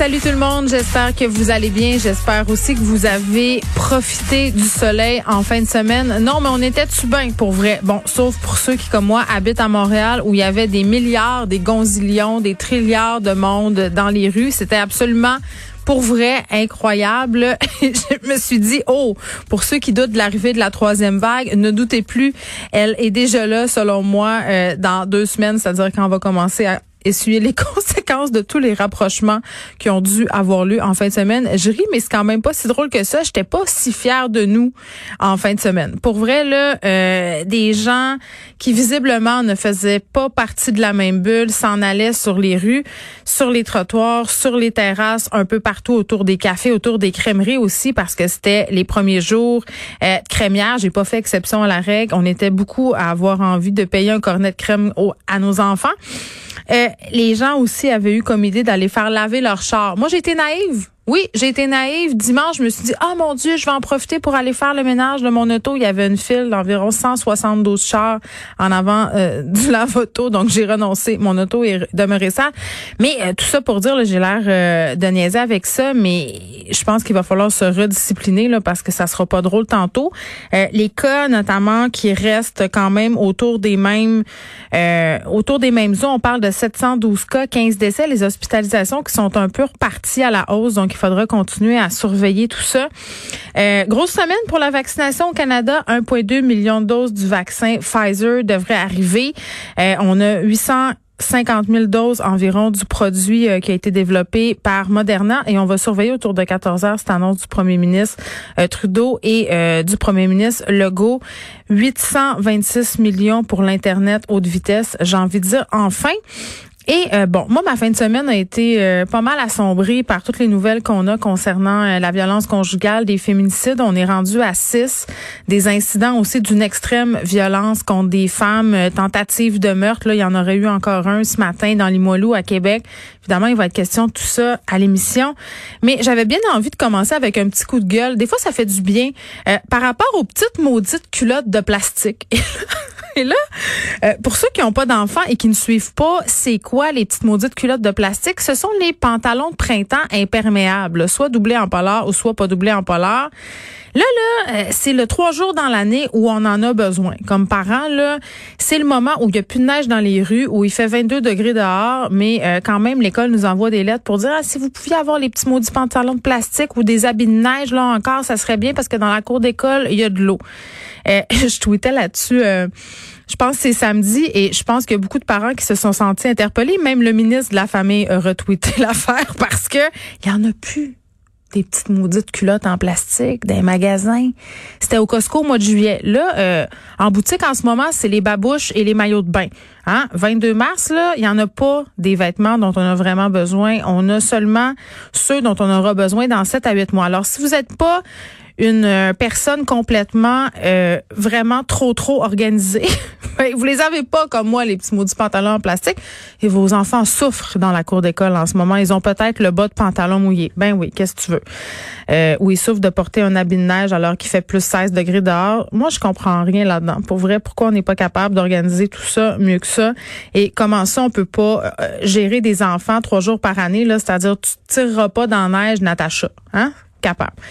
Salut tout le monde, j'espère que vous allez bien. J'espère aussi que vous avez profité du soleil en fin de semaine. Non, mais on était bien pour vrai. Bon, sauf pour ceux qui, comme moi, habitent à Montréal où il y avait des milliards, des gonzillions, des trilliards de monde dans les rues. C'était absolument pour vrai incroyable. je me suis dit, oh, pour ceux qui doutent de l'arrivée de la troisième vague, ne doutez plus, elle est déjà là, selon moi, euh, dans deux semaines, c'est-à-dire quand on va commencer à essuyer les conséquences de tous les rapprochements qui ont dû avoir lieu en fin de semaine. Je ris, mais c'est quand même pas si drôle que ça. J'étais pas si fière de nous en fin de semaine. Pour vrai, là, euh, des gens qui visiblement ne faisaient pas partie de la même bulle s'en allaient sur les rues, sur les trottoirs, sur les terrasses, un peu partout autour des cafés, autour des crèmeries aussi, parce que c'était les premiers jours euh, de crémière. J'ai pas fait exception à la règle. On était beaucoup à avoir envie de payer un cornet de crème à nos enfants. Euh, les gens aussi avaient eu comme idée d'aller faire laver leur char. Moi, j'étais naïve. Oui, j'ai été naïve. Dimanche, je me suis dit, ah mon Dieu, je vais en profiter pour aller faire le ménage de mon auto. Il y avait une file d'environ 172 chars en avant euh, de la photo, donc j'ai renoncé. Mon auto est demeuré ça. Mais euh, tout ça pour dire, j'ai l'air euh, de niaiser avec ça, mais je pense qu'il va falloir se rediscipliner là, parce que ça sera pas drôle tantôt. Euh, les cas, notamment, qui restent quand même autour des mêmes autour des mêmes zones. On parle de 712 cas, 15 décès, les hospitalisations qui sont un peu reparties à la hausse. Donc, faudra continuer à surveiller tout ça. Euh, grosse semaine pour la vaccination au Canada. 1,2 million de doses du vaccin Pfizer devrait arriver. Euh, on a 800 50 000 doses environ du produit euh, qui a été développé par Moderna et on va surveiller autour de 14 heures cette annonce du premier ministre Trudeau et du premier ministre Legault. 826 millions pour l'Internet haute vitesse. J'ai envie de dire enfin. Et euh, bon, moi, ma fin de semaine a été euh, pas mal assombrie par toutes les nouvelles qu'on a concernant euh, la violence conjugale, des féminicides. On est rendu à six, des incidents aussi d'une extrême violence contre des femmes, tentatives de meurtre. Là, il y en aurait eu encore un ce matin dans Limoilou à Québec. Évidemment, il va être question de tout ça à l'émission. Mais j'avais bien envie de commencer avec un petit coup de gueule. Des fois, ça fait du bien par rapport aux petites maudites culottes de plastique. Et là, euh, pour ceux qui n'ont pas d'enfants et qui ne suivent pas, c'est quoi les petites maudites culottes de plastique? Ce sont les pantalons de printemps imperméables, soit doublés en polar ou soit pas doublés en polar. Là, là, euh, c'est le trois jours dans l'année où on en a besoin. Comme parents, là, c'est le moment où il n'y a plus de neige dans les rues, où il fait 22 degrés dehors, mais euh, quand même, l'école nous envoie des lettres pour dire ah, si vous pouviez avoir les petits maudits pantalons de plastique ou des habits de neige, là encore, ça serait bien parce que dans la cour d'école, il y a de l'eau. Euh, je tweetais là-dessus. je pense que c'est samedi et je pense qu'il y a beaucoup de parents qui se sont sentis interpellés. Même le ministre de la Famille a retweeté l'affaire parce que il en a plus des petites maudites culottes en plastique des magasins. C'était au Costco au mois de juillet. Là, euh, en boutique en ce moment, c'est les babouches et les maillots de bain. Hein? 22 mars, là, il y en a pas des vêtements dont on a vraiment besoin. On a seulement ceux dont on aura besoin dans 7 à 8 mois. Alors, si vous n'êtes pas une euh, personne complètement euh, vraiment trop trop organisée. Ben, vous les avez pas comme moi les petits maudits pantalons en plastique et vos enfants souffrent dans la cour d'école en ce moment. Ils ont peut-être le bas de pantalon mouillé. Ben oui, qu'est-ce que tu veux? Euh, Ou ils souffrent de porter un habit de neige alors qu'il fait plus 16 degrés dehors. Moi, je comprends rien là-dedans. Pour vrai, pourquoi on n'est pas capable d'organiser tout ça mieux que ça? Et comment ça on peut pas euh, gérer des enfants trois jours par année là, c'est-à-dire tu tireras pas dans la neige Natacha, hein? Capable.